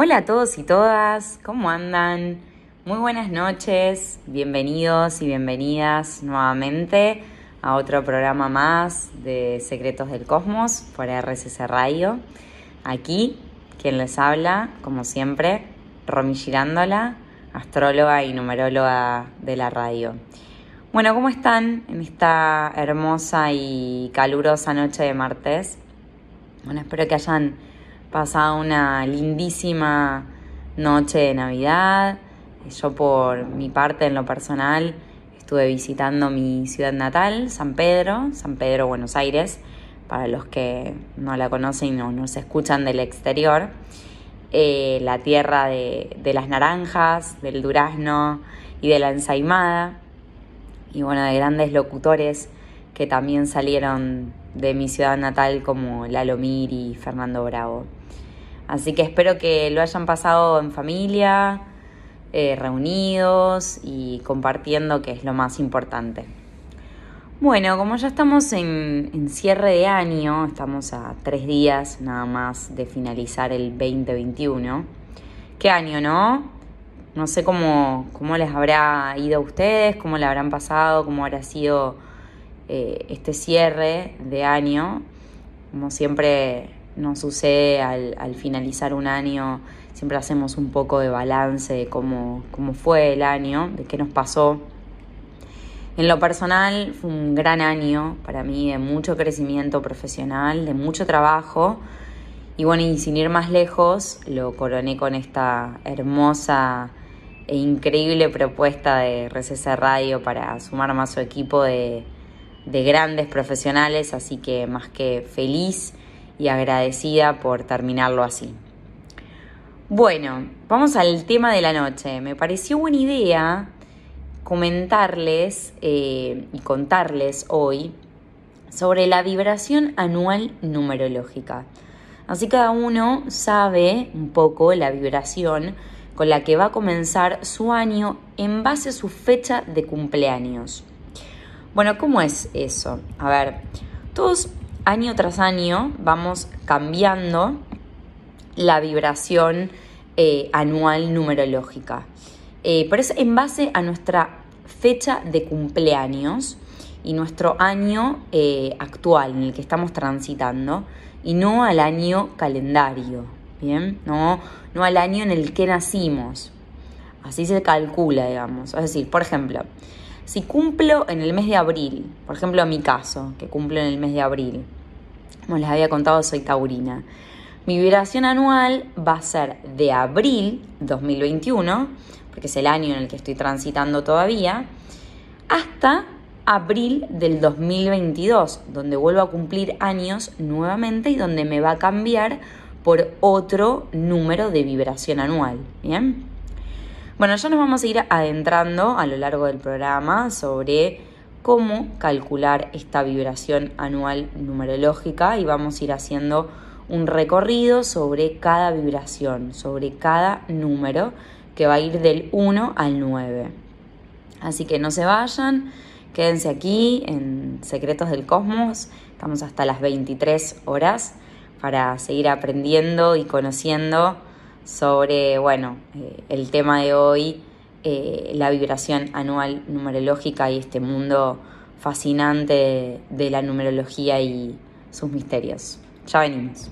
Hola a todos y todas, ¿cómo andan? Muy buenas noches, bienvenidos y bienvenidas nuevamente a otro programa más de Secretos del Cosmos por RCC Radio. Aquí, quien les habla, como siempre, Romy Girándola, astróloga y numeróloga de la radio. Bueno, ¿cómo están en esta hermosa y calurosa noche de martes? Bueno, espero que hayan pasado una lindísima noche de Navidad. Yo por mi parte, en lo personal, estuve visitando mi ciudad natal, San Pedro, San Pedro, Buenos Aires, para los que no la conocen o no se escuchan del exterior. Eh, la tierra de, de las naranjas, del durazno y de la ensaimada. Y bueno, de grandes locutores que también salieron de mi ciudad natal como Lalomir y Fernando Bravo. Así que espero que lo hayan pasado en familia, eh, reunidos y compartiendo, que es lo más importante. Bueno, como ya estamos en, cierre de año, estamos a tres días nada más de finalizar el 2021. ¿Qué año, no? No sé cómo, cómo les habrá ido a ustedes, cómo le habrán pasado, cómo habrá sido eh, este cierre de año. Como siempre nos sucede al, finalizar un año, siempre hacemos un poco de balance de cómo, cómo fue el año, de qué nos pasó. En lo personal fue un gran año para mí de mucho crecimiento profesional, de mucho trabajo. Y bueno, y sin ir más lejos, lo coroné con esta hermosa e increíble propuesta de RCC Radio para sumar más su equipo de, de grandes profesionales, así que más que feliz y agradecida por terminarlo así. Bueno, vamos al tema de la noche. Me pareció buena idea comentarles eh, y contarles hoy sobre la vibración anual numerológica. Así cada uno sabe un poco la vibración con la que va a comenzar su año en base a su fecha de cumpleaños. Bueno, ¿cómo es eso? A ver, todos año tras año vamos cambiando la vibración eh, anual numerológica. Eh, pero es en base a nuestra fecha de cumpleaños y nuestro año eh, actual en el que estamos transitando y no al año calendario, ¿bien? No, no al año en el que nacimos. Así se calcula, digamos. Es decir, por ejemplo, si cumplo en el mes de abril, por ejemplo en mi caso, que cumplo en el mes de abril, como les había contado, soy taurina. Mi vibración anual va a ser de abril 2021, porque es el año en el que estoy transitando todavía, hasta abril del 2022, donde vuelvo a cumplir años nuevamente y donde me va a cambiar por otro número de vibración anual. Bien. Bueno, ya nos vamos a ir adentrando a lo largo del programa sobre cómo calcular esta vibración anual numerológica y vamos a ir haciendo un recorrido sobre cada vibración, sobre cada número que va a ir del 1 al 9. Así que no se vayan, quédense aquí en Secretos del Cosmos, estamos hasta las 23 horas para seguir aprendiendo y conociendo sobre, bueno, eh, el tema de hoy, eh, la vibración anual numerológica y este mundo fascinante de la numerología y sus misterios. Ya venimos.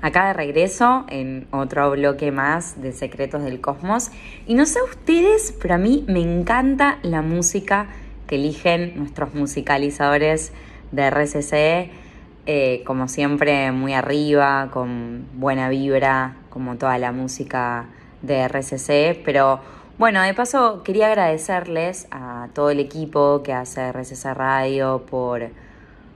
Acá de regreso en otro bloque más de Secretos del Cosmos. Y no sé ustedes, pero a mí me encanta la música que eligen nuestros musicalizadores de RCC. Eh, como siempre, muy arriba, con buena vibra, como toda la música de RCC, pero bueno, de paso quería agradecerles a todo el equipo que hace RCC Radio por,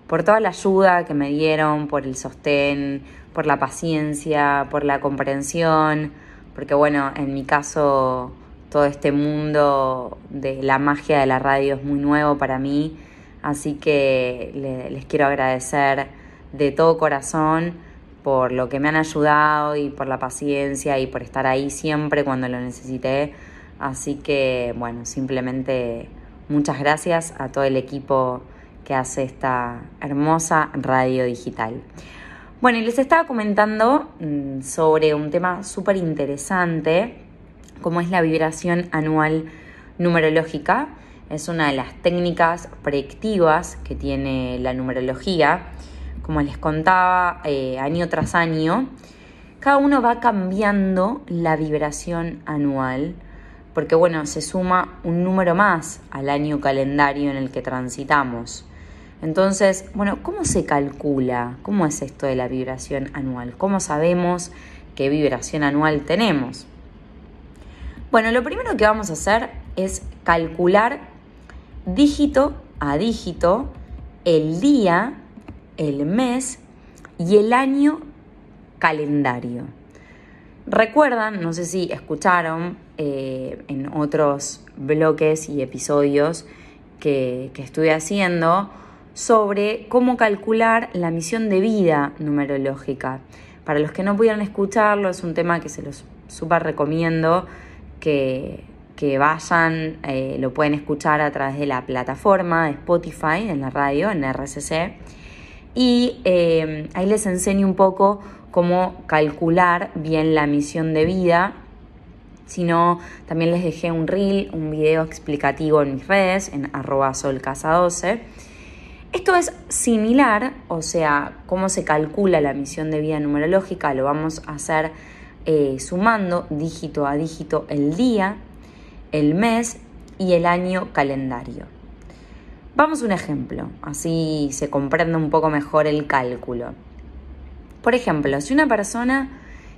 por toda la ayuda que me dieron, por el sostén, por la paciencia, por la comprensión, porque bueno, en mi caso todo este mundo de la magia de la radio es muy nuevo para mí, así que les quiero agradecer de todo corazón por lo que me han ayudado y por la paciencia y por estar ahí siempre cuando lo necesité. Así que, bueno, simplemente muchas gracias a todo el equipo que hace esta hermosa radio digital. Bueno, y les estaba comentando mm, sobre un tema súper interesante, como es la vibración anual numerológica. Es una de las técnicas predictivas que tiene la numerología. Como les contaba, eh, año tras año, cada uno va cambiando la vibración anual, porque bueno, se suma un número más al año calendario en el que transitamos. Entonces, bueno, ¿cómo se calcula? ¿Cómo es esto de la vibración anual? ¿Cómo sabemos qué vibración anual tenemos? Bueno, lo primero que vamos a hacer es calcular dígito a dígito el día, el mes y el año calendario. Recuerdan, no sé si escucharon eh, en otros bloques y episodios que, que estuve haciendo, sobre cómo calcular la misión de vida numerológica. Para los que no pudieran escucharlo, es un tema que se los súper recomiendo que, vayan, eh, lo pueden escuchar a través de la plataforma Spotify, en la radio, en RSC. Y eh, ahí les enseño un poco cómo calcular bien la misión de vida. Si no, también les dejé un reel, un video explicativo en mis redes, en arroba solcasa12 esto es similar, o sea, cómo se calcula la misión de vida numerológica, lo vamos a hacer eh, sumando dígito a dígito el día, el mes y el año calendario. Vamos a un ejemplo, así se comprende un poco mejor el cálculo. Por ejemplo, si una persona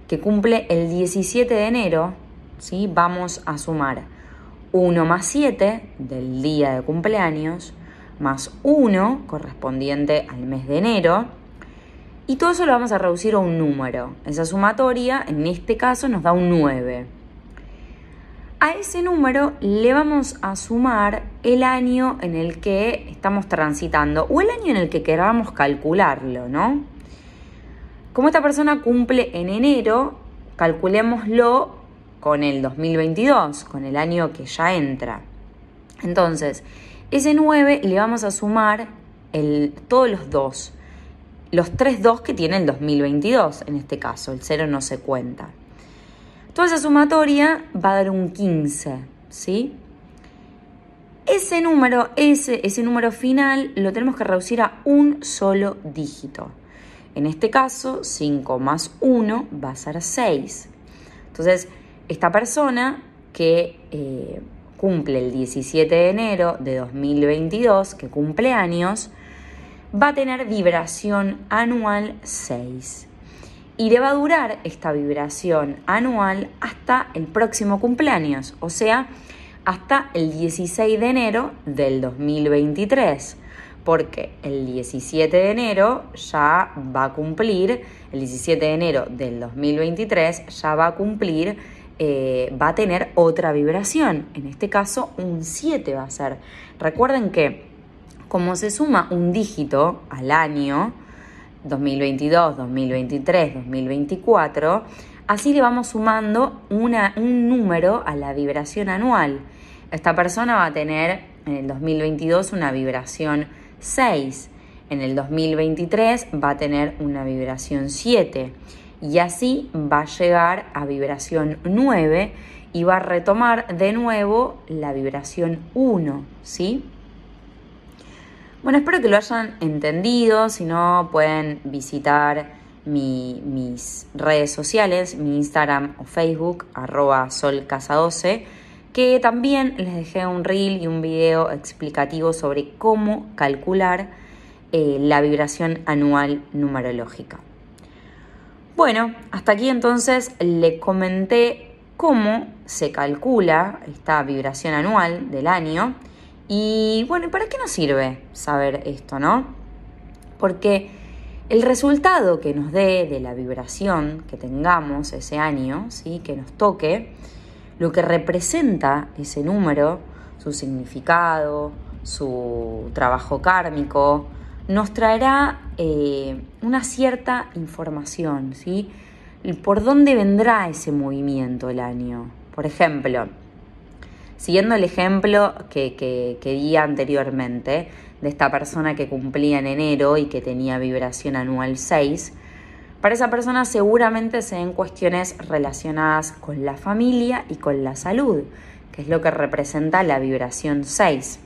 que cumple el 17 de enero, ¿sí? vamos a sumar 1 más 7 del día de cumpleaños, más 1 correspondiente al mes de enero. Y todo eso lo vamos a reducir a un número. Esa sumatoria, en este caso, nos da un 9. A ese número le vamos a sumar el año en el que estamos transitando o el año en el que queramos calcularlo, ¿no? Como esta persona cumple en enero, calculémoslo con el 2022, con el año que ya entra. Entonces, ese 9 le vamos a sumar el, todos los 2. Los 3 2 que tiene el 2022, en este caso, el 0 no se cuenta. Toda esa sumatoria va a dar un 15, ¿sí? Ese número, ese, número final, lo tenemos que reducir a un solo dígito. En este caso, 5 más 1 va a ser 6. Entonces, esta persona que eh, cumple el 17 de enero de 2022, que cumple años, va a tener vibración anual 6. Y le va a durar esta vibración anual hasta el próximo cumpleaños, o sea, hasta el 16 de enero del 2023, porque el 17 de enero ya va a cumplir, el 17 de enero del 2023 ya va a cumplir eh, va a tener otra vibración. En este caso, un 7 va a ser. Recuerden que como se suma un dígito al año, 2022, 2023, 2024, así le vamos sumando un número a la vibración anual. Esta persona va a tener en el 2022 una vibración 6, en el 2023 va a tener una vibración 7 y así va a llegar a vibración 9 y va a retomar de nuevo la vibración 1, ¿sí? Bueno, espero que lo hayan entendido, si no pueden visitar mis redes sociales, mi Instagram o Facebook, arroba solcasa12, que también les dejé un reel y un video explicativo sobre cómo calcular eh, la vibración anual numerológica. Bueno, hasta aquí entonces le comenté cómo se calcula esta vibración anual del año y bueno, ¿para qué nos sirve saber esto, no? Porque el resultado que nos dé de la vibración que tengamos ese año, ¿sí? que nos toque, lo que representa ese número, su significado, su trabajo kármico, nos traerá eh, una cierta información, ¿sí? ¿Por dónde vendrá ese movimiento el año? Por ejemplo, siguiendo el ejemplo que, que, que di anteriormente, de esta persona que cumplía en enero y que tenía vibración anual 6, Para esa persona seguramente se den cuestiones relacionadas con la familia y con la salud, que es lo que representa la vibración 6.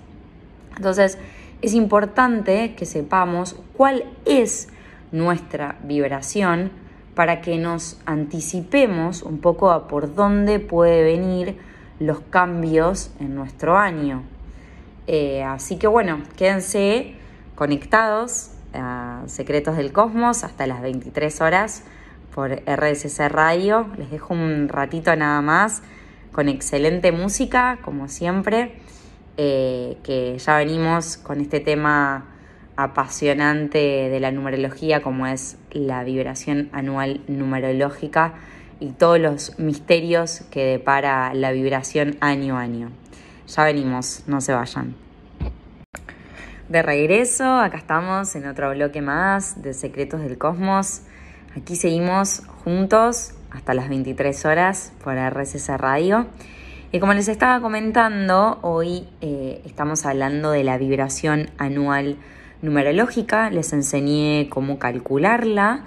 Entonces, es importante que sepamos cuál es nuestra vibración para que nos anticipemos un poco a por dónde puede venir los cambios en nuestro año. Eh, así que bueno, quédense conectados a Secretos del Cosmos hasta las 23 horas por RSC Radio. Les dejo un ratito nada más con excelente música, como siempre, eh, que ya venimos con este tema apasionante de la numerología como es la vibración anual numerológica y todos los misterios que depara la vibración año a año. Ya venimos, no se vayan. De regreso, acá estamos en otro bloque más de Secretos del Cosmos. Aquí seguimos juntos hasta las 23 horas por RCC Radio. Y como les estaba comentando, hoy eh, estamos hablando de la vibración anual numerológica. Les enseñé cómo calcularla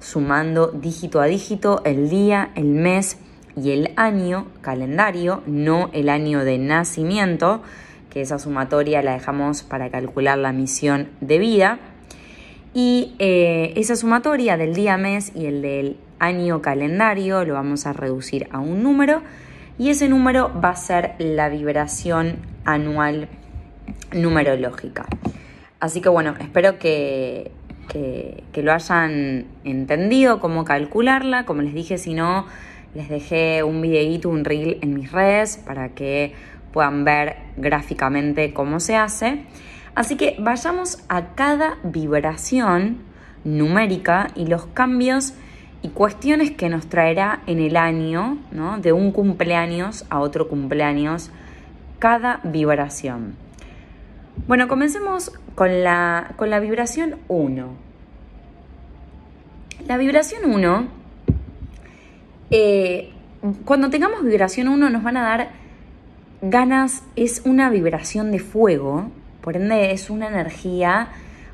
sumando dígito a dígito el día, el mes y el año calendario, no el año de nacimiento, que esa sumatoria la dejamos para calcular la misión de vida. Y eh, esa sumatoria del día, mes y el del año calendario lo vamos a reducir a un número y ese número va a ser la vibración anual numerológica. Así que bueno, espero que que, lo hayan entendido, cómo calcularla. Como les dije, si no, les dejé un videíto, un reel en mis redes para que puedan ver gráficamente cómo se hace. Así que vayamos a cada vibración numérica y los cambios y cuestiones que nos traerá en el año, ¿no? de un cumpleaños a otro cumpleaños, cada vibración. Bueno, comencemos con la, con la vibración 1. La vibración 1, eh, cuando tengamos vibración 1 nos van a dar ganas, es una vibración de fuego, por ende es una energía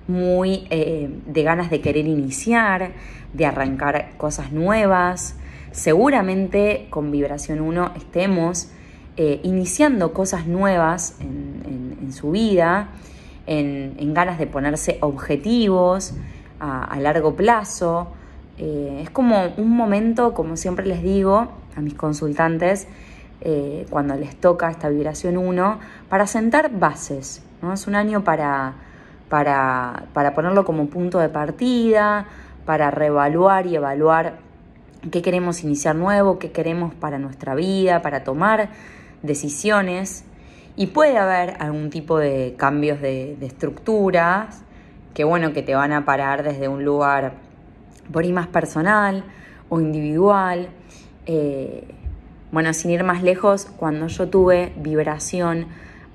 muy eh, de ganas de querer iniciar, de arrancar cosas nuevas. Seguramente con vibración 1 estemos eh, iniciando cosas nuevas en, su vida, en, ganas de ponerse objetivos a, largo plazo. Eh, es como un momento, como siempre les digo a mis consultantes, eh, cuando les toca esta vibración 1, para sentar bases. ¿no? Es un año para, para, para ponerlo como punto de partida, para reevaluar y evaluar qué queremos iniciar nuevo, qué queremos para nuestra vida, para tomar decisiones y puede haber algún tipo de cambios de, estructuras que bueno, que te van a parar desde un lugar por ahí más personal o individual. Eh, bueno, sin ir más lejos, cuando yo tuve vibración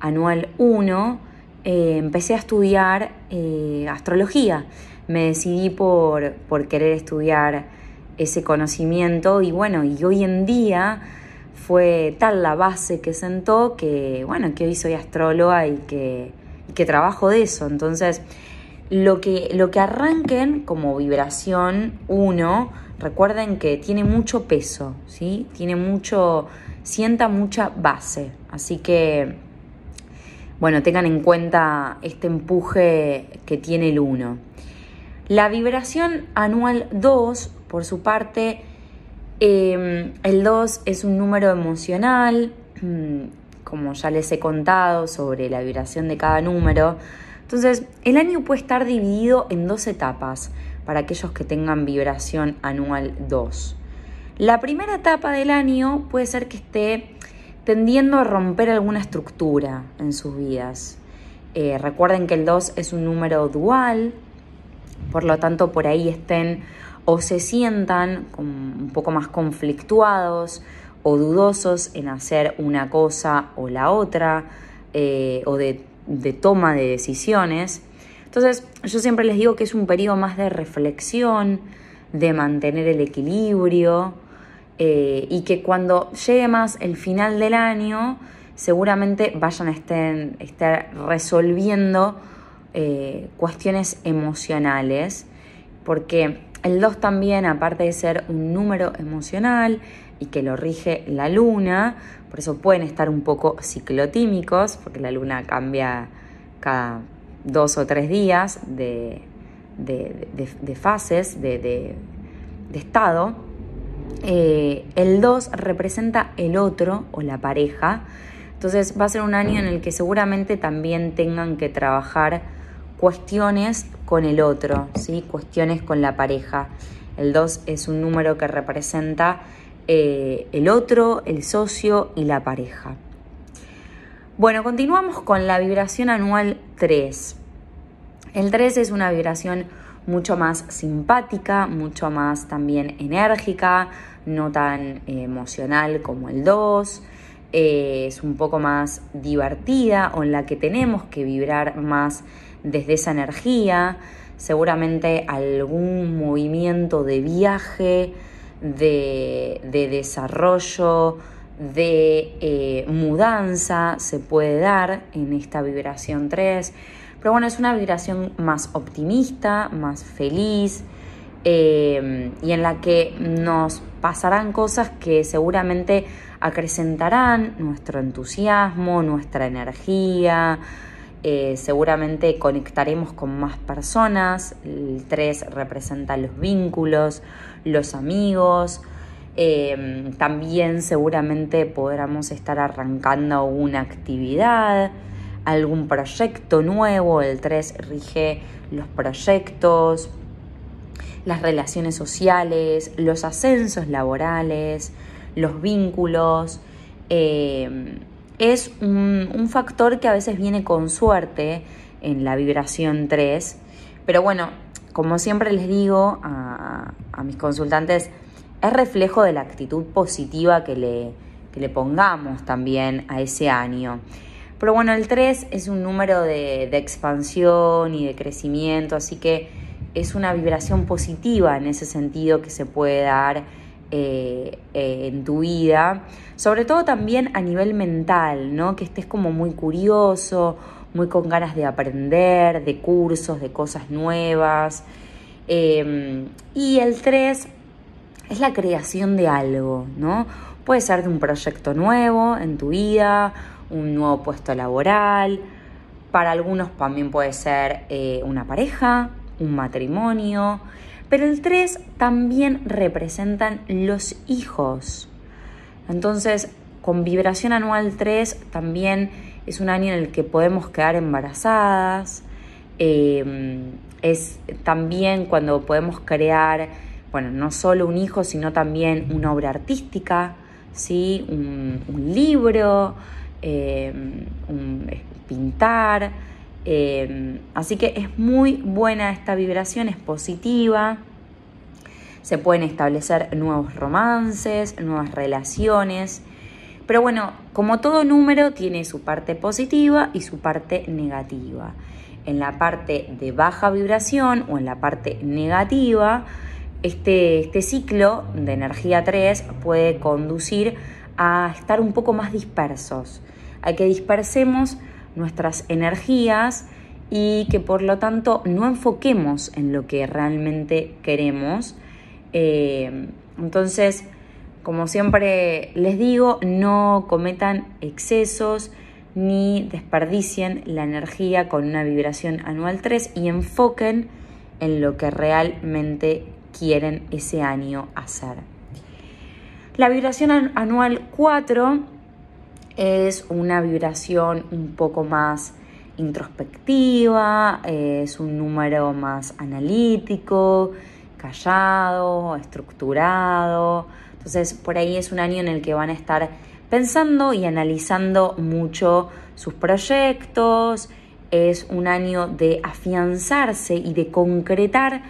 anual 1, eh, empecé a estudiar eh, astrología. Me decidí por, por querer estudiar ese conocimiento y bueno, y hoy en día fue tal la base que sentó que, bueno, que hoy soy astróloga y que, que trabajo de eso. Entonces, lo que, lo que arranquen como vibración uno, recuerden que tiene mucho peso, ¿sí? Tiene mucho, sienta mucha base. Así que, bueno, tengan en cuenta este empuje que tiene el 1. La vibración anual 2, por su parte, Em, el 2 es un número emocional, mm, como ya les he contado sobre la vibración de cada número. Entonces, el año puede estar dividido en dos etapas para aquellos que tengan vibración anual 2. La primera etapa del año puede ser que esté tendiendo a romper alguna estructura en sus vidas. Eh, recuerden que el 2 es un número dual, por lo tanto por ahí estén o se sientan un poco más conflictuados o dudosos en hacer una cosa o la otra, eh, o de, toma de decisiones. Entonces, yo siempre les digo que es un periodo más de reflexión, de mantener el equilibrio, eh, y que cuando llegue más el final del año, seguramente vayan a estar, resolviendo eh, cuestiones emocionales porque el 2 también, aparte de ser un número emocional y que lo rige la luna, por eso pueden estar un poco ciclotímicos, porque la luna cambia cada dos o tres días de, fases, de, estado. Eh, el 2 representa el otro o la pareja, entonces va a ser un año en el que seguramente también tengan que trabajar cuestiones con el otro, ¿sí? cuestiones con la pareja. El 2 es un número que representa eh, el otro, el socio y la pareja. Bueno, continuamos con la vibración anual 3. El 3 es una vibración mucho más simpática, mucho más también enérgica, no tan emocional como el 2. Eh, es un poco más divertida o en la que tenemos que vibrar más desde esa energía, seguramente algún movimiento de viaje, de, desarrollo, de eh, mudanza se puede dar en esta vibración 3. Pero bueno, es una vibración más optimista, más feliz eh, y en la que nos pasarán cosas que seguramente acrecentarán nuestro entusiasmo, nuestra energía, eh, seguramente conectaremos con más personas. El 3 representa los vínculos, los amigos. Eh, también seguramente podremos estar arrancando una actividad, algún proyecto nuevo. El 3 rige los proyectos, las relaciones sociales, los ascensos laborales, los vínculos. Eh, es un, factor que a veces viene con suerte en la vibración 3, pero bueno, como siempre les digo a, mis consultantes, es reflejo de la actitud positiva que le, le pongamos también a ese año. Pero bueno, el 3 es un número de, expansión y de crecimiento, así que es una vibración positiva en ese sentido que se puede dar eh, eh, en tu vida, sobre todo también a nivel mental, ¿no? Que estés como muy curioso, muy con ganas de aprender, de cursos, de cosas nuevas. Em, y el 3 es la creación de algo, ¿no? Puede ser de un proyecto nuevo en tu vida, un nuevo puesto laboral. Para algunos también puede ser eh, una pareja, un matrimonio. Pero el 3 también representan los hijos. Entonces, con vibración anual 3 también es un año en el que podemos quedar embarazadas. Em, es también cuando podemos crear, bueno, no solo un hijo, sino también una obra artística, ¿sí? un, libro, em, un, pintar. Em, así que es muy buena esta vibración, es positiva. Se pueden establecer nuevos romances, nuevas relaciones. Pero bueno, como todo número tiene su parte positiva y su parte negativa. En la parte de baja vibración o en la parte negativa, este, este ciclo de energía 3 puede conducir a estar un poco más dispersos, a que dispersemos nuestras energías y que por lo tanto no enfoquemos en lo que realmente queremos. Eh, entonces, como siempre les digo, no cometan excesos ni desperdicien la energía con una vibración anual 3 y enfoquen en lo que realmente quieren ese año hacer. La vibración anual 4 es una vibración un poco más introspectiva, es un número más analítico, callado, estructurado. Entonces, por ahí es un año en el que van a estar pensando y analizando mucho sus proyectos. Es un año de afianzarse y de concretar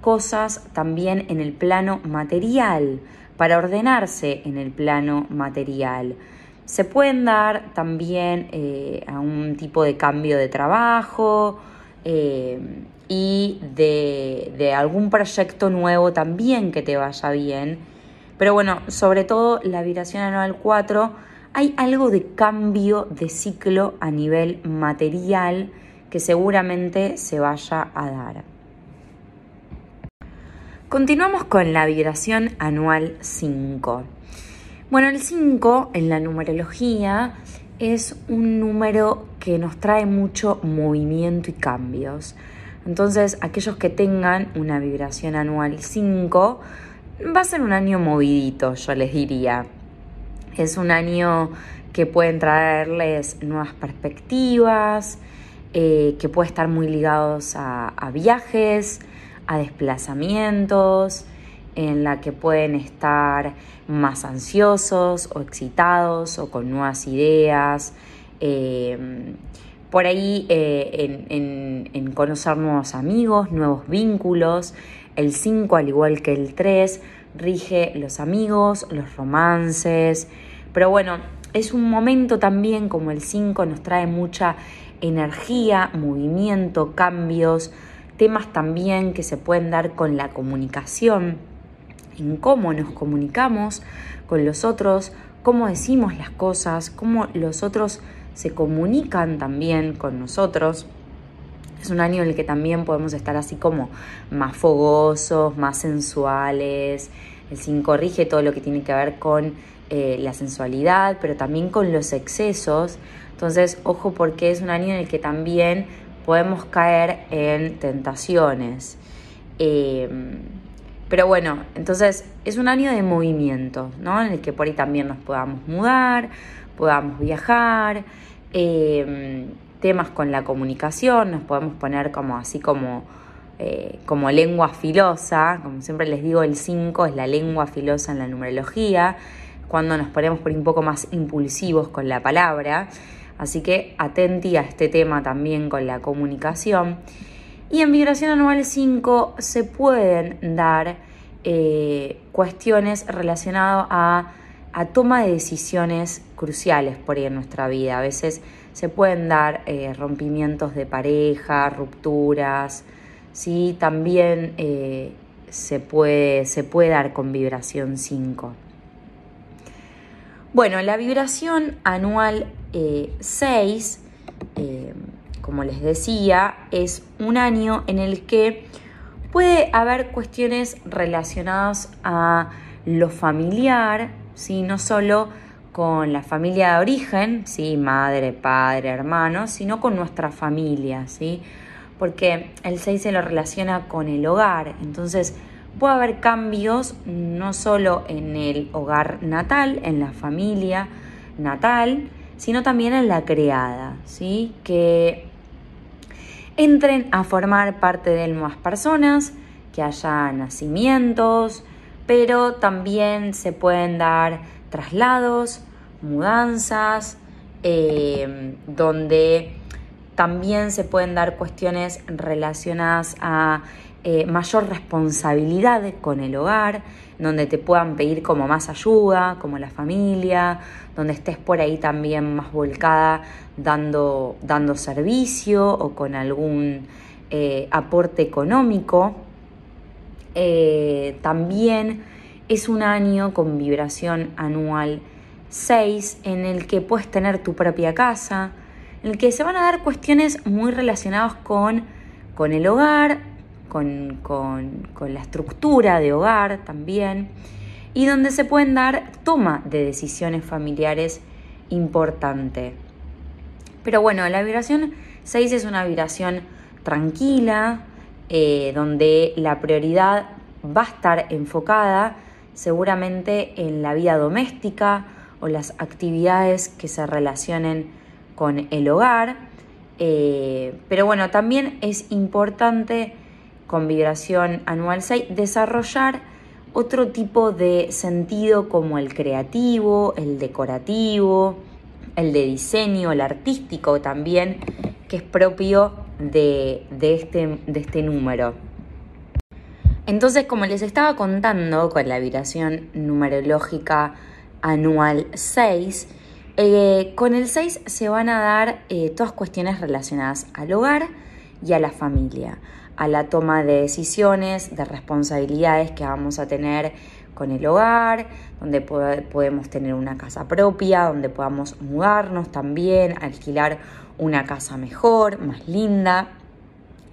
cosas también en el plano material, para ordenarse en el plano material se pueden dar también eh, a un tipo de cambio de trabajo eh, y de, de, algún proyecto nuevo también que te vaya bien. Pero bueno, sobre todo la vibración anual 4, hay algo de cambio de ciclo a nivel material que seguramente se vaya a dar. Continuamos con la vibración anual 5. Bueno, el 5 en la numerología es un número que nos trae mucho movimiento y cambios. Entonces, aquellos que tengan una vibración anual 5, va a ser un año movidito, yo les diría. Es un año que pueden traerles nuevas perspectivas, eh, que puede estar muy ligados a, a viajes, a desplazamientos, en la que pueden estar más ansiosos o excitados o con nuevas ideas. Eh, por ahí eh, en, conocer nuevos amigos, nuevos vínculos. El 5, al igual que el 3, rige los amigos, los romances. Pero bueno, es un momento también como el 5 nos trae mucha energía, movimiento, cambios, temas también que se pueden dar con la comunicación, en cómo nos comunicamos con los otros, cómo decimos las cosas, cómo los otros se comunican también con nosotros. Es un año en el que también podemos estar así como más fogosos, más sensuales. El 5 rige todo lo que tiene que ver con eh, la sensualidad, pero también con los excesos. Entonces, ojo porque es un año en el que también podemos caer en tentaciones. Eh, pero bueno, entonces es un año de movimiento, ¿no? En el que por ahí también nos podamos mudar, podamos viajar, eh, temas con la comunicación, nos podemos poner como así como, eh, como lengua filosa, como siempre les digo, el 5 es la lengua filosa en la numerología, cuando nos ponemos por un poco más impulsivos con la palabra. Así que atenti a este tema también con la comunicación. Y en vibración anual 5 se pueden dar eh, cuestiones relacionadas a, toma de decisiones cruciales por ahí en nuestra vida. A veces se pueden dar eh, rompimientos de pareja, rupturas, ¿sí? también eh, se, puede, se puede dar con vibración 5. Bueno, la vibración anual 6, eh, eh, como les decía, es un año en el que puede haber cuestiones relacionadas a lo familiar, ¿sí? no solo con la familia de origen, ¿sí? madre, padre, hermano, sino con nuestra familia, ¿sí? porque el 6 se lo relaciona con el hogar, entonces puede haber cambios no solo en el hogar natal, en la familia natal, sino también en la creada, ¿sí? que entren a formar parte de nuevas personas, que haya nacimientos, pero también se pueden dar traslados, mudanzas, eh, donde también se pueden dar cuestiones relacionadas a eh, mayor responsabilidad con el hogar, donde te puedan pedir como más ayuda, como la familia, donde estés por ahí también más volcada dando, dando servicio o con algún eh, aporte económico. Eh, también es un año con vibración anual 6 en el que puedes tener tu propia casa, en el que se van a dar cuestiones muy relacionadas con, con el hogar, con, la estructura de hogar también, y donde se pueden dar toma de decisiones familiares importante. Pero bueno, la vibración 6 es una vibración tranquila, eh, donde la prioridad va a estar enfocada seguramente en la vida doméstica o las actividades que se relacionen con el hogar. Eh, pero bueno, también es importante con vibración anual 6, desarrollar otro tipo de sentido como el creativo, el decorativo, el de diseño, el artístico también, que es propio de, este, de este número. Entonces, como les estaba contando con la vibración numerológica anual 6, eh, con el 6 se van a dar eh, todas cuestiones relacionadas al hogar y a la familia a la toma de decisiones, de responsabilidades que vamos a tener con el hogar, donde podemos tener una casa propia, donde podamos mudarnos también, alquilar una casa mejor, más linda,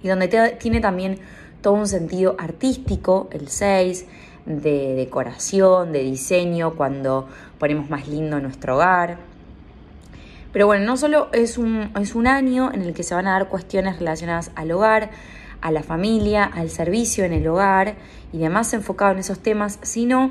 y donde tiene también todo un sentido artístico, el 6, de decoración, de diseño, cuando ponemos más lindo nuestro hogar. Pero bueno, no solo es un, es un año en el que se van a dar cuestiones relacionadas al hogar, a la familia, al servicio en el hogar y demás enfocado en esos temas, sino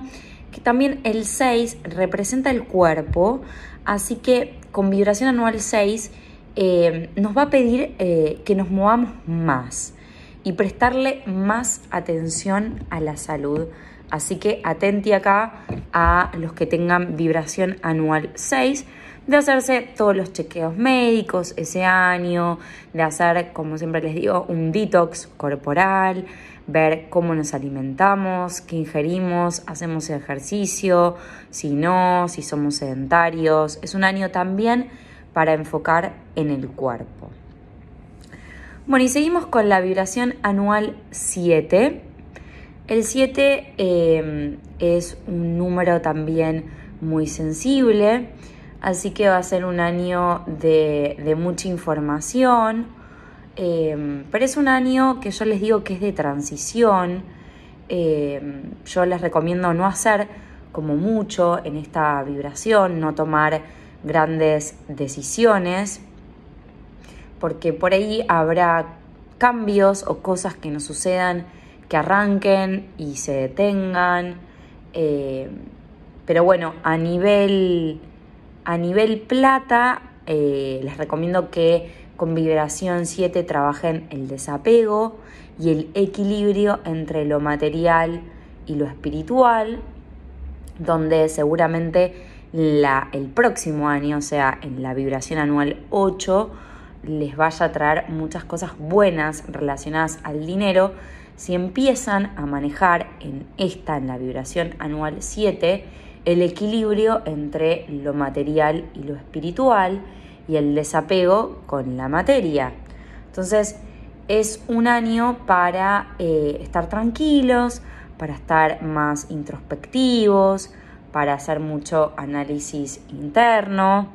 que también el 6 representa el cuerpo, así que con vibración anual 6 eh, nos va a pedir eh, que nos movamos más y prestarle más atención a la salud. Así que atenti acá a los que tengan vibración anual 6, de hacerse todos los chequeos médicos ese año, de hacer, como siempre les digo, un detox corporal, ver cómo nos alimentamos, qué ingerimos, hacemos ejercicio, si no, si somos sedentarios. Es un año también para enfocar en el cuerpo. Bueno, y seguimos con la vibración anual 7. El 7 eh, es un número también muy sensible, así que va a ser un año de, mucha información, eh, pero es un año que yo les digo que es de transición. Eh, yo les recomiendo no hacer como mucho en esta vibración, no tomar grandes decisiones, porque por ahí habrá cambios o cosas que nos sucedan que arranquen y se detengan. Eh, pero bueno, a nivel, a nivel plata, eh, les recomiendo que con vibración 7 trabajen el desapego y el equilibrio entre lo material y lo espiritual, donde seguramente el próximo año, o sea, en la vibración anual 8, les vaya a traer muchas cosas buenas relacionadas al dinero. Si empiezan a manejar en esta, en la vibración anual 7, el equilibrio entre lo material y lo espiritual y el desapego con la materia. Entonces, es un año para eh, estar tranquilos, para estar más introspectivos, para hacer mucho análisis interno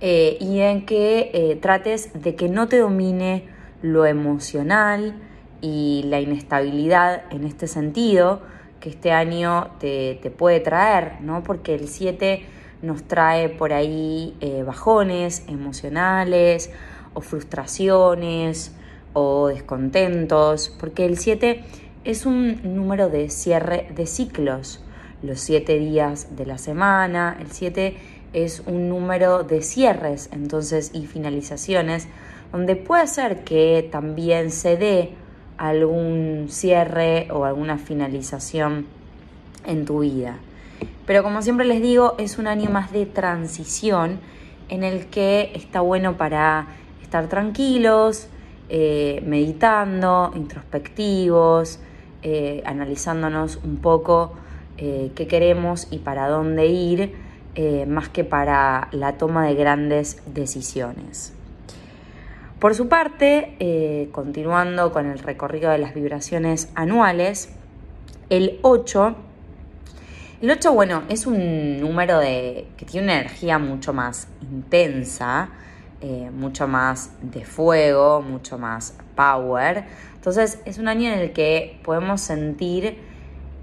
eh, y en que eh, trates de que no te domine lo emocional y la inestabilidad en este sentido que este año te, puede traer, ¿no? Porque el 7 nos trae por ahí eh, bajones emocionales o frustraciones o descontentos, porque el 7 es un número de cierre de ciclos los siete días de la semana. El 7 es un número de cierres entonces y finalizaciones, donde puede ser que también se dé algún cierre o alguna finalización en tu vida. Pero como siempre les digo, es un año más de transición en el que está bueno para estar tranquilos, eh, meditando, introspectivos, eh, analizándonos un poco eh, qué queremos y para dónde ir, más que para la toma de grandes decisiones. Por su parte, eh, continuando con el recorrido de las vibraciones anuales, el 8, el 8, bueno, es un número de, que tiene una energía mucho más intensa, mucho más de fuego, mucho más power. Entonces es un año en el que podemos sentir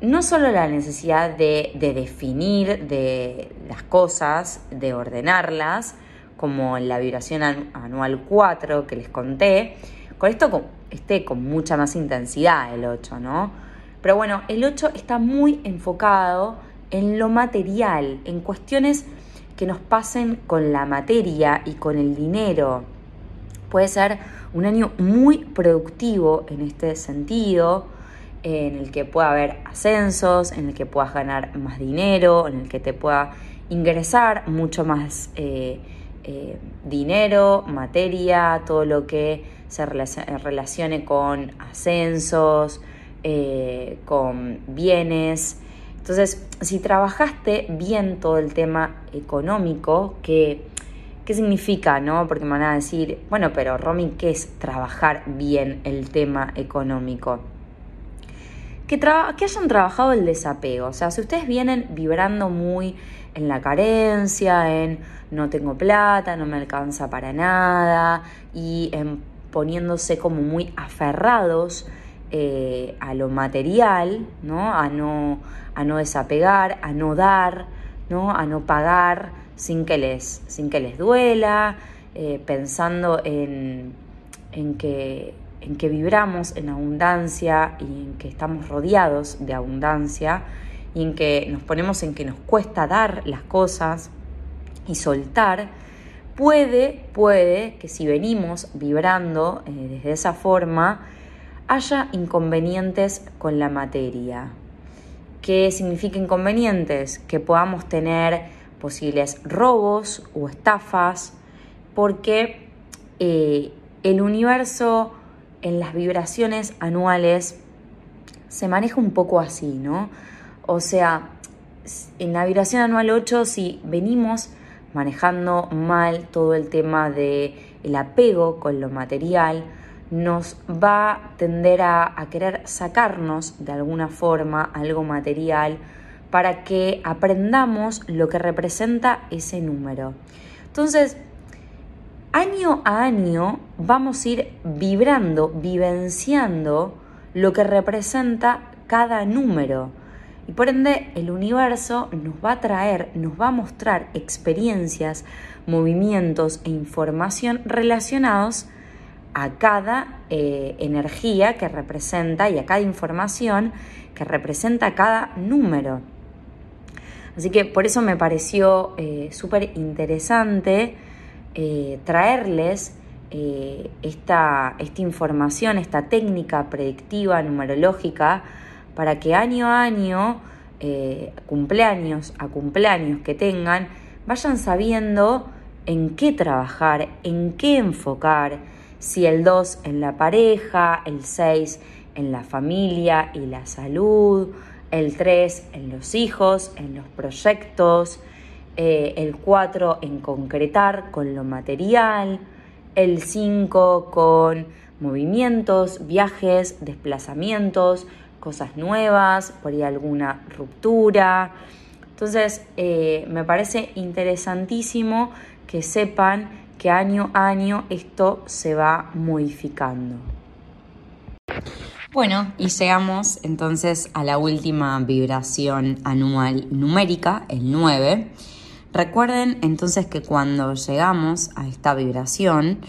no solo la necesidad de, definir de las cosas, de ordenarlas, como en la vibración anual 4 que les conté, con esto esté con mucha más intensidad el 8, ¿no? Pero bueno, el 8 está muy enfocado en lo material, en cuestiones que nos pasen con la materia y con el dinero. Puede ser un año muy productivo en este sentido, en el que pueda haber ascensos, en el que puedas ganar más dinero, en el que te pueda ingresar mucho más eh, eh, dinero, materia, todo lo que se relacione con ascensos, eh, con bienes. Entonces, si trabajaste bien todo el tema económico, ¿qué significa? No? Porque me van a decir, bueno, pero Romy, ¿qué es trabajar bien el tema económico? que, hayan trabajado el desapego. O sea, si ustedes vienen vibrando muy en la carencia, en no tengo plata, no me alcanza para nada, y en poniéndose como muy aferrados eh, a lo material, ¿no? A, ¿no? a no desapegar, a no dar, ¿no? a no pagar sin que les, sin que les duela, eh, pensando en, en, que, en que vibramos en abundancia y en que estamos rodeados de abundancia y en que nos ponemos en que nos cuesta dar las cosas y soltar, puede, puede que si venimos vibrando eh, desde esa forma, haya inconvenientes con la materia. ¿Qué significa inconvenientes? Que podamos tener posibles robos o estafas, porque eh, el universo en las vibraciones anuales se maneja un poco así, ¿no? O sea, en la vibración anual 8, si venimos manejando mal todo el tema de el apego con lo material, nos va a tender a, querer sacarnos de alguna forma algo material para que aprendamos lo que representa ese número. Entonces, año a año vamos a ir vibrando, vivenciando lo que representa cada número. Y por ende el universo nos va a traer, nos va a mostrar experiencias, movimientos e información relacionados a cada eh, energía que representa y a cada información que representa cada número. Así que por eso me pareció eh, súper interesante eh, traerles esta, esta información, esta técnica predictiva numerológica para que año a año, cumpleaños a cumpleaños que tengan, vayan sabiendo en qué trabajar, en qué enfocar, si el 2 en la pareja, el 6 en la familia y la salud, el 3 en los hijos, en los proyectos, eh, el 4 en concretar con lo material, el 5 con movimientos, viajes, desplazamientos, cosas nuevas, por ahí alguna ruptura. Entonces, eh, me parece interesantísimo que sepan que año a año esto se va modificando. Bueno, y llegamos entonces a la última vibración anual numérica, el 9. Recuerden entonces que cuando llegamos a esta vibración,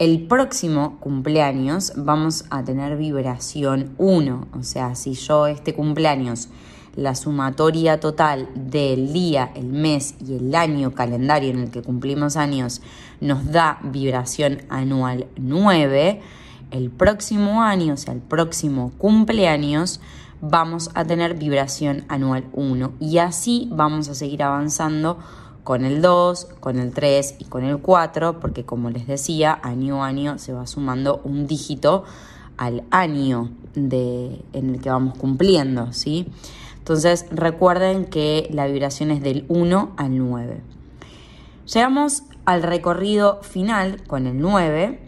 el próximo cumpleaños vamos a tener vibración 1. O sea, si yo este cumpleaños la sumatoria total del día, el mes y el año calendario en el que cumplimos años nos da vibración anual 9, el próximo año, o sea, el próximo cumpleaños, vamos a tener vibración anual 1 y así vamos a seguir avanzando con el 2, con el 3 y con el 4, porque como les decía, año a año se va sumando un dígito al año de, en el que vamos cumpliendo, ¿sí? Entonces recuerden que la vibración es del 1 al 9. Llegamos al recorrido final con el 9.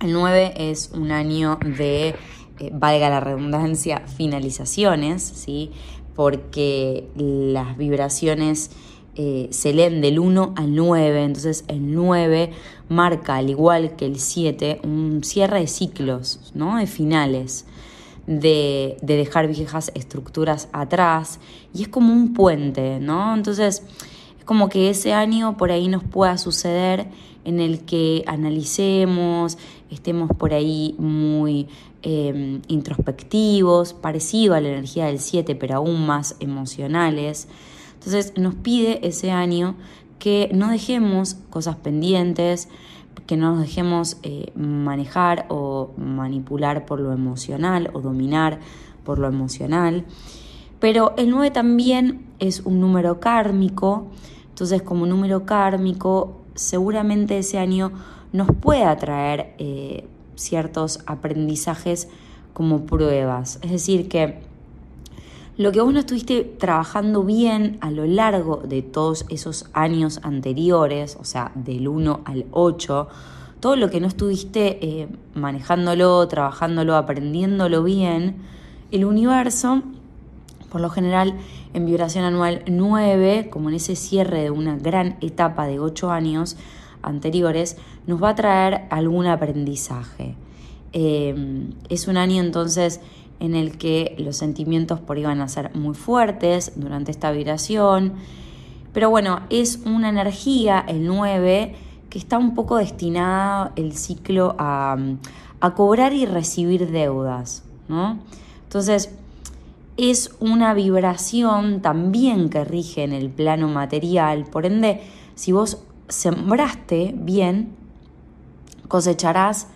El 9 es un año de, eh, valga la redundancia, finalizaciones, ¿sí? porque las vibraciones eh, se leen del 1 al 9, entonces el 9 marca, al igual que el 7, un cierre de ciclos, ¿no? de finales de, dejar viejas estructuras atrás y es como un puente, ¿no? Entonces es como que ese año por ahí nos pueda suceder en el que analicemos, estemos por ahí muy em, introspectivos, parecido a la energía del 7, pero aún más emocionales. Entonces nos pide ese año que no dejemos cosas pendientes, que no nos dejemos eh, manejar o manipular por lo emocional o dominar por lo emocional. Pero el 9 también es un número kármico, entonces como número kármico seguramente ese año nos puede traer eh, ciertos aprendizajes como pruebas. Es decir, que lo que vos no estuviste trabajando bien a lo largo de todos esos años anteriores, o sea, del 1 al 8, todo lo que no estuviste eh, manejándolo, trabajándolo, aprendiéndolo bien, el universo, por lo general en vibración anual 9, como en ese cierre de una gran etapa de 8 años anteriores, nos va a traer algún aprendizaje. Eh, es un año entonces en el que los sentimientos por van a ser muy fuertes durante esta vibración. Pero bueno, es una energía, el 9, que está un poco destinada el ciclo a, a cobrar y recibir deudas, ¿no? Entonces, es una vibración también que rige en el plano material, por ende, si vos sembraste bien, cosecharás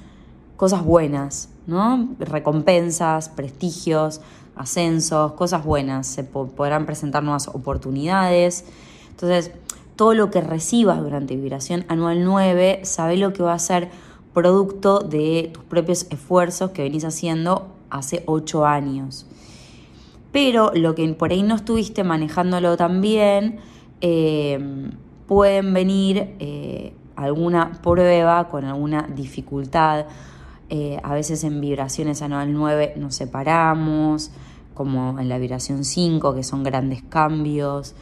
cosas buenas, ¿no? Recompensas, prestigios, ascensos, cosas buenas, se podrán presentar nuevas oportunidades. Entonces, todo lo que recibas durante vibración anual 9, sabe lo que va a ser producto de tus propios esfuerzos que venís haciendo hace 8 años. Pero lo que por ahí no estuviste manejándolo tan bien, eh, pueden venir eh, alguna prueba con alguna dificultad. Eh, a veces en vibraciones anual 9 nos separamos, como en la vibración 5, que son grandes cambios,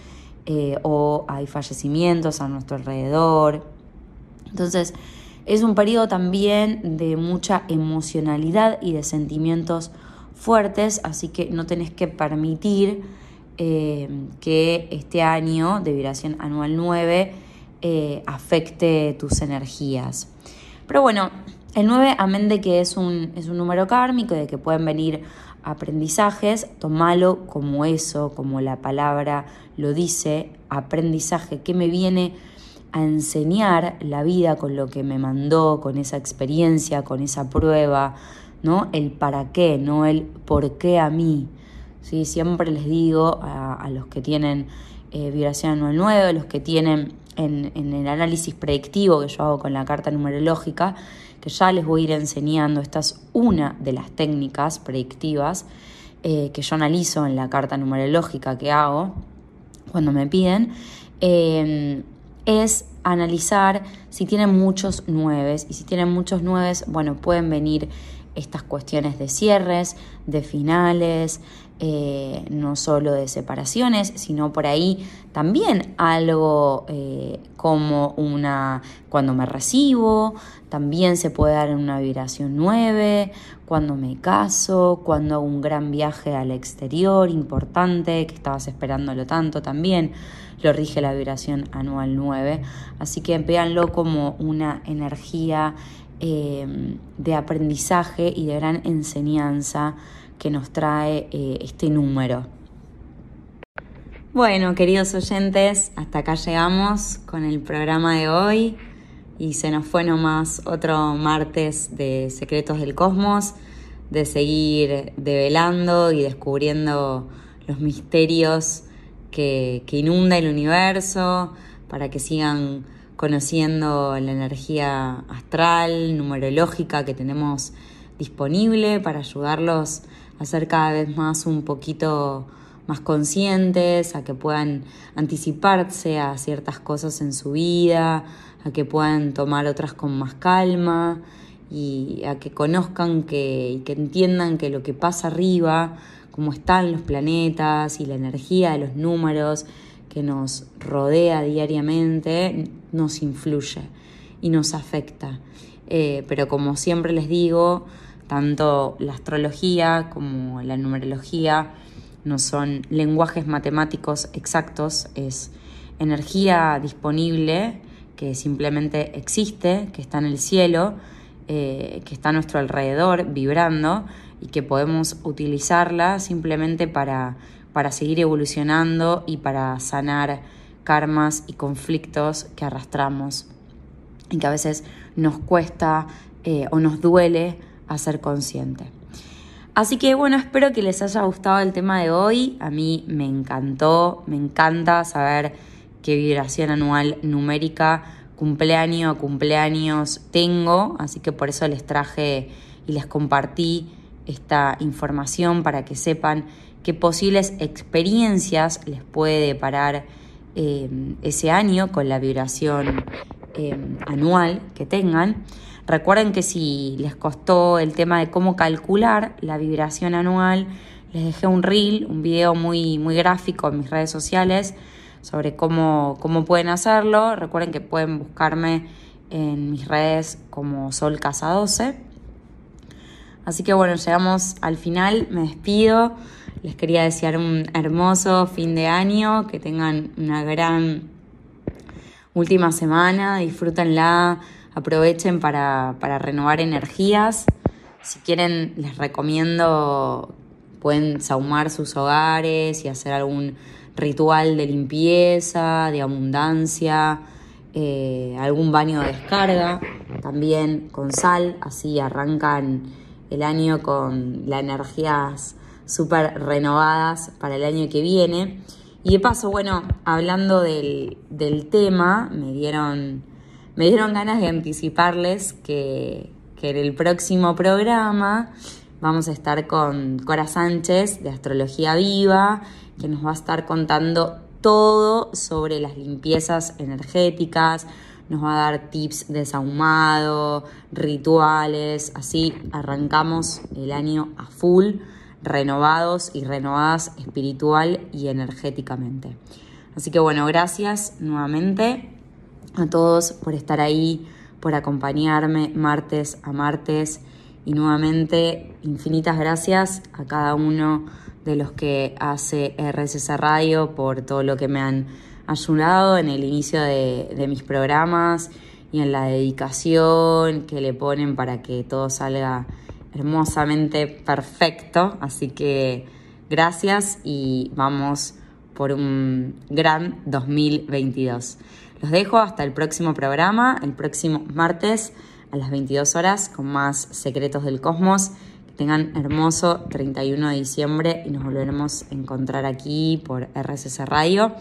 o hay fallecimientos a nuestro alrededor. Entonces, es un periodo también de mucha emocionalidad y de sentimientos fuertes, así que no tenés que permitir eh, que este año de vibración anual 9 eh, afecte tus energías. Pero bueno, el 9, amén de que es un, es un número kármico, de que pueden venir aprendizajes, tomalo como eso, como la palabra lo dice, aprendizaje, que me viene a enseñar la vida con lo que me mandó, con esa experiencia, con esa prueba, ¿no? El para qué, no el por qué a mí. ¿sí? Siempre les digo a, los que tienen eh, vibración anual 9, a los que tienen en, el análisis predictivo que yo hago con la carta numerológica, que ya les voy a ir enseñando, esta es una de las técnicas predictivas eh, que yo analizo en la carta numerológica que hago cuando me piden, eh, es analizar si tienen muchos nueves y si tienen muchos nueves, bueno, pueden venir estas cuestiones de cierres, de finales, eh, no solo de separaciones, sino por ahí también algo eh, como una, cuando me recibo, también se puede dar en una vibración 9, cuando me caso, cuando hago un gran viaje al exterior importante, que estabas esperándolo tanto también, lo rige la vibración anual 9. Así que véanlo como una energía eh, de aprendizaje y de gran enseñanza que nos trae eh, este número. Bueno, queridos oyentes, hasta acá llegamos con el programa de hoy y se nos fue nomás otro martes de Secretos del Cosmos, de seguir develando y descubriendo los misterios que, que inunda el universo, para que sigan conociendo la energía astral, numerológica que tenemos disponible para ayudarlos ser cada vez más un poquito más conscientes, a que puedan anticiparse a ciertas cosas en su vida, a que puedan tomar otras con más calma y a que conozcan que, y que entiendan que lo que pasa arriba, cómo están los planetas y la energía de los números, que nos rodea diariamente nos influye y nos afecta. Eh, pero como siempre les digo, tanto la astrología como la numerología no son lenguajes matemáticos exactos, es energía disponible que simplemente existe, que está en el cielo, eh, que está a nuestro alrededor vibrando y que podemos utilizarla simplemente para para seguir evolucionando y para sanar karmas y conflictos que arrastramos y que a veces nos cuesta eh, o nos duele hacer consciente. Así que bueno, espero que les haya gustado el tema de hoy. A mí me encantó, me encanta saber qué vibración anual numérica cumpleaños a cumpleaños tengo, así que por eso les traje y les compartí esta información para que sepan qué posibles experiencias les puede deparar eh, ese año con la vibración eh, anual que tengan. Recuerden que si les costó el tema de cómo calcular la vibración anual, les dejé un reel, un video muy, muy gráfico en mis redes sociales sobre cómo, cómo pueden hacerlo. Recuerden que pueden buscarme en mis redes como Sol Casa 12 Así que bueno, llegamos al final, me despido. Les quería desear un hermoso fin de año, que tengan una gran última semana, disfrútenla, aprovechen para, para renovar energías. Si quieren, les recomiendo, pueden saumar sus hogares y hacer algún ritual de limpieza, de abundancia, eh, algún baño de descarga, también con sal, así arrancan el año con las energías súper renovadas para el año que viene. Y de paso, bueno, hablando del, tema, me dieron, me dieron ganas de anticiparles que, que en el próximo programa vamos a estar con Cora Sánchez de Astrología Viva, que nos va a estar contando todo sobre las limpiezas energéticas, nos va a dar tips de sahumado, rituales, así arrancamos el año a full, renovados y renovadas espiritual y energéticamente. Así que bueno, gracias nuevamente a todos por estar ahí, por acompañarme martes a martes y nuevamente infinitas gracias a cada uno de los que hace RSS Radio por todo lo que me han ayudado en el inicio de, mis programas y en la dedicación que le ponen para que todo salga hermosamente perfecto. Así que gracias y vamos por un gran 2022. Los dejo hasta el próximo programa, el próximo martes a las 22 horas con más secretos del cosmos. Que tengan hermoso 31 de diciembre y nos volveremos a encontrar aquí por RSS Radio.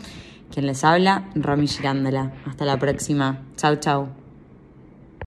Quien les habla, Romy Girándola. Hasta la próxima. Chau, chau.